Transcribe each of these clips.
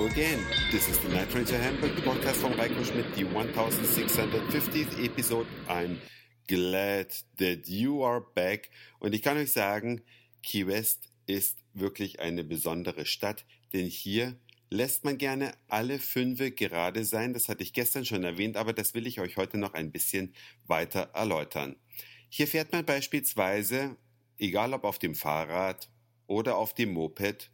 go again. This is the Night to Hamburg, the podcast from Reiko Schmidt, the 1650th episode. I'm glad that you are back. Und ich kann euch sagen, Key West ist wirklich eine besondere Stadt, denn hier lässt man gerne alle Fünfe gerade sein. Das hatte ich gestern schon erwähnt, aber das will ich euch heute noch ein bisschen weiter erläutern. Hier fährt man beispielsweise, egal ob auf dem Fahrrad oder auf dem Moped,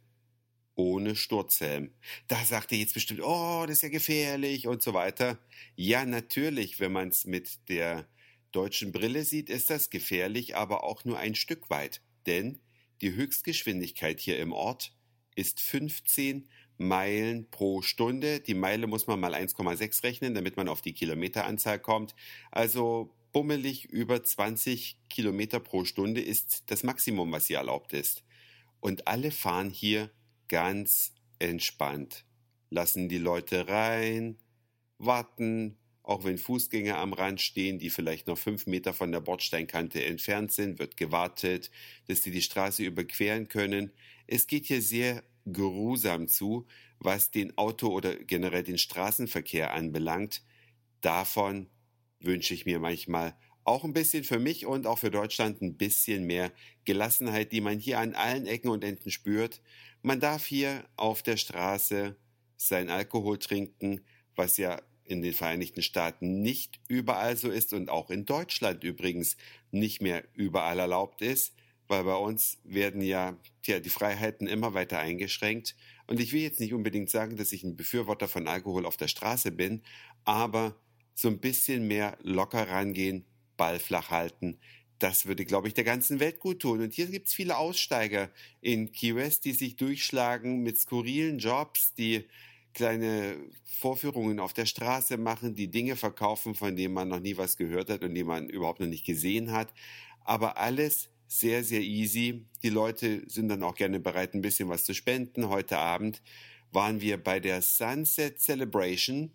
ohne Sturzhelm. Da sagt ihr jetzt bestimmt, oh, das ist ja gefährlich und so weiter. Ja, natürlich, wenn man es mit der deutschen Brille sieht, ist das gefährlich, aber auch nur ein Stück weit. Denn die Höchstgeschwindigkeit hier im Ort ist 15 Meilen pro Stunde. Die Meile muss man mal 1,6 rechnen, damit man auf die Kilometeranzahl kommt. Also bummelig über 20 Kilometer pro Stunde ist das Maximum, was hier erlaubt ist. Und alle fahren hier ganz entspannt, lassen die Leute rein, warten, auch wenn Fußgänger am Rand stehen, die vielleicht noch fünf Meter von der Bordsteinkante entfernt sind, wird gewartet, dass sie die Straße überqueren können. Es geht hier sehr geruhsam zu, was den Auto- oder generell den Straßenverkehr anbelangt. Davon wünsche ich mir manchmal auch ein bisschen für mich und auch für Deutschland ein bisschen mehr Gelassenheit, die man hier an allen Ecken und Enden spürt. Man darf hier auf der Straße sein Alkohol trinken, was ja in den Vereinigten Staaten nicht überall so ist und auch in Deutschland übrigens nicht mehr überall erlaubt ist, weil bei uns werden ja tja, die Freiheiten immer weiter eingeschränkt. Und ich will jetzt nicht unbedingt sagen, dass ich ein Befürworter von Alkohol auf der Straße bin, aber so ein bisschen mehr locker rangehen, Ball flach halten. Das würde, glaube ich, der ganzen Welt gut tun. Und hier gibt es viele Aussteiger in Key West, die sich durchschlagen mit skurrilen Jobs, die kleine Vorführungen auf der Straße machen, die Dinge verkaufen, von denen man noch nie was gehört hat und die man überhaupt noch nicht gesehen hat. Aber alles sehr, sehr easy. Die Leute sind dann auch gerne bereit, ein bisschen was zu spenden. Heute Abend waren wir bei der Sunset Celebration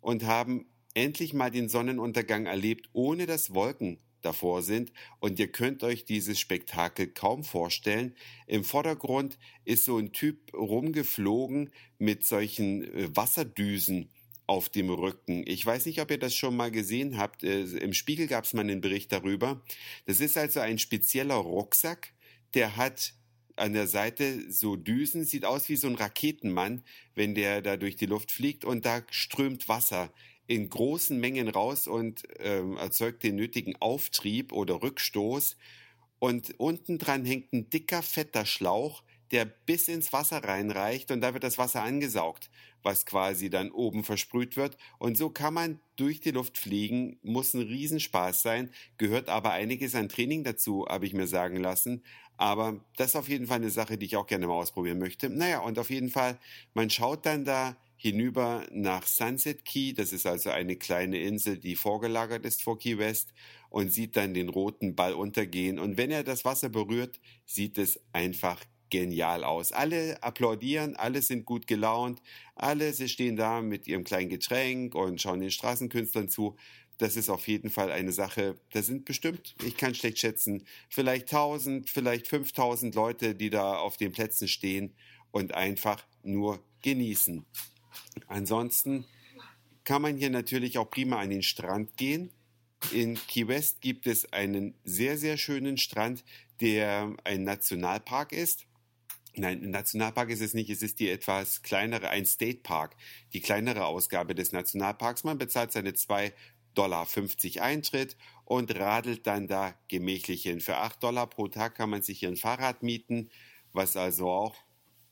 und haben endlich mal den Sonnenuntergang erlebt, ohne dass Wolken davor sind. Und ihr könnt euch dieses Spektakel kaum vorstellen. Im Vordergrund ist so ein Typ rumgeflogen mit solchen äh, Wasserdüsen auf dem Rücken. Ich weiß nicht, ob ihr das schon mal gesehen habt. Äh, Im Spiegel gab es mal einen Bericht darüber. Das ist also ein spezieller Rucksack, der hat an der Seite so Düsen, sieht aus wie so ein Raketenmann, wenn der da durch die Luft fliegt und da strömt Wasser in großen Mengen raus und ähm, erzeugt den nötigen Auftrieb oder Rückstoß. Und unten dran hängt ein dicker, fetter Schlauch, der bis ins Wasser reinreicht und da wird das Wasser angesaugt, was quasi dann oben versprüht wird. Und so kann man durch die Luft fliegen, muss ein Riesenspaß sein, gehört aber einiges an Training dazu, habe ich mir sagen lassen. Aber das ist auf jeden Fall eine Sache, die ich auch gerne mal ausprobieren möchte. Naja, und auf jeden Fall, man schaut dann da hinüber nach Sunset Key, das ist also eine kleine Insel, die vorgelagert ist vor Key West und sieht dann den roten Ball untergehen und wenn er das Wasser berührt, sieht es einfach genial aus. Alle applaudieren, alle sind gut gelaunt, alle sie stehen da mit ihrem kleinen Getränk und schauen den Straßenkünstlern zu. Das ist auf jeden Fall eine Sache, da sind bestimmt, ich kann schlecht schätzen, vielleicht 1000, vielleicht 5000 Leute, die da auf den Plätzen stehen und einfach nur genießen. Ansonsten kann man hier natürlich auch prima an den Strand gehen. In Key West gibt es einen sehr, sehr schönen Strand, der ein Nationalpark ist. Nein, ein Nationalpark ist es nicht, es ist die etwas kleinere, ein State Park, die kleinere Ausgabe des Nationalparks. Man bezahlt seine 2,50 Dollar Eintritt und radelt dann da gemächlich hin. Für 8 Dollar pro Tag kann man sich hier ein Fahrrad mieten, was also auch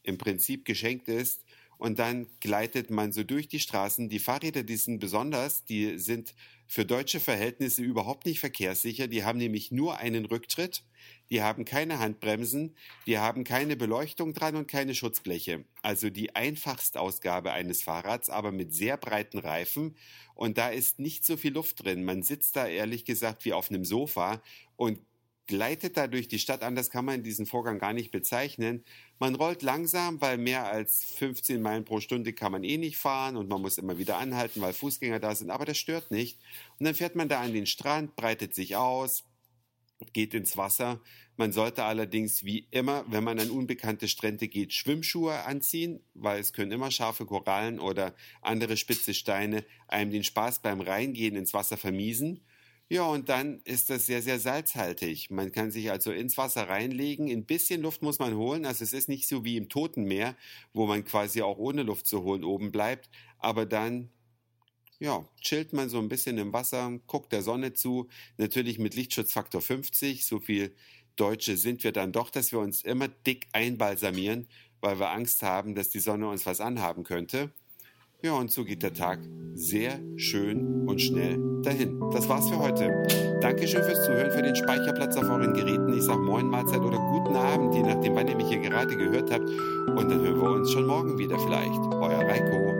im Prinzip geschenkt ist und dann gleitet man so durch die Straßen. Die Fahrräder, die sind besonders, die sind für deutsche Verhältnisse überhaupt nicht verkehrssicher. Die haben nämlich nur einen Rücktritt, die haben keine Handbremsen, die haben keine Beleuchtung dran und keine Schutzbleche. Also die einfachste Ausgabe eines Fahrrads, aber mit sehr breiten Reifen und da ist nicht so viel Luft drin. Man sitzt da ehrlich gesagt wie auf einem Sofa und gleitet da durch die Stadt, anders kann man diesen Vorgang gar nicht bezeichnen. Man rollt langsam, weil mehr als 15 Meilen pro Stunde kann man eh nicht fahren und man muss immer wieder anhalten, weil Fußgänger da sind, aber das stört nicht. Und dann fährt man da an den Strand, breitet sich aus, geht ins Wasser. Man sollte allerdings wie immer, wenn man an unbekannte Strände geht, Schwimmschuhe anziehen, weil es können immer scharfe Korallen oder andere spitze Steine einem den Spaß beim Reingehen ins Wasser vermiesen. Ja, und dann ist das sehr, sehr salzhaltig. Man kann sich also ins Wasser reinlegen. Ein bisschen Luft muss man holen. Also es ist nicht so wie im Toten Meer, wo man quasi auch ohne Luft zu holen oben bleibt. Aber dann ja, chillt man so ein bisschen im Wasser, guckt der Sonne zu, natürlich mit Lichtschutzfaktor 50. So viel Deutsche sind wir dann doch, dass wir uns immer dick einbalsamieren, weil wir Angst haben, dass die Sonne uns was anhaben könnte. Ja, und so geht der Tag sehr schön und schnell dahin. Das war's für heute. Dankeschön fürs Zuhören, für den Speicherplatz auf euren Geräten. Ich sag Moin, Mahlzeit oder guten Abend, je nachdem, wann ihr mich hier gerade gehört habt. Und dann hören wir uns schon morgen wieder vielleicht. Euer Reiko.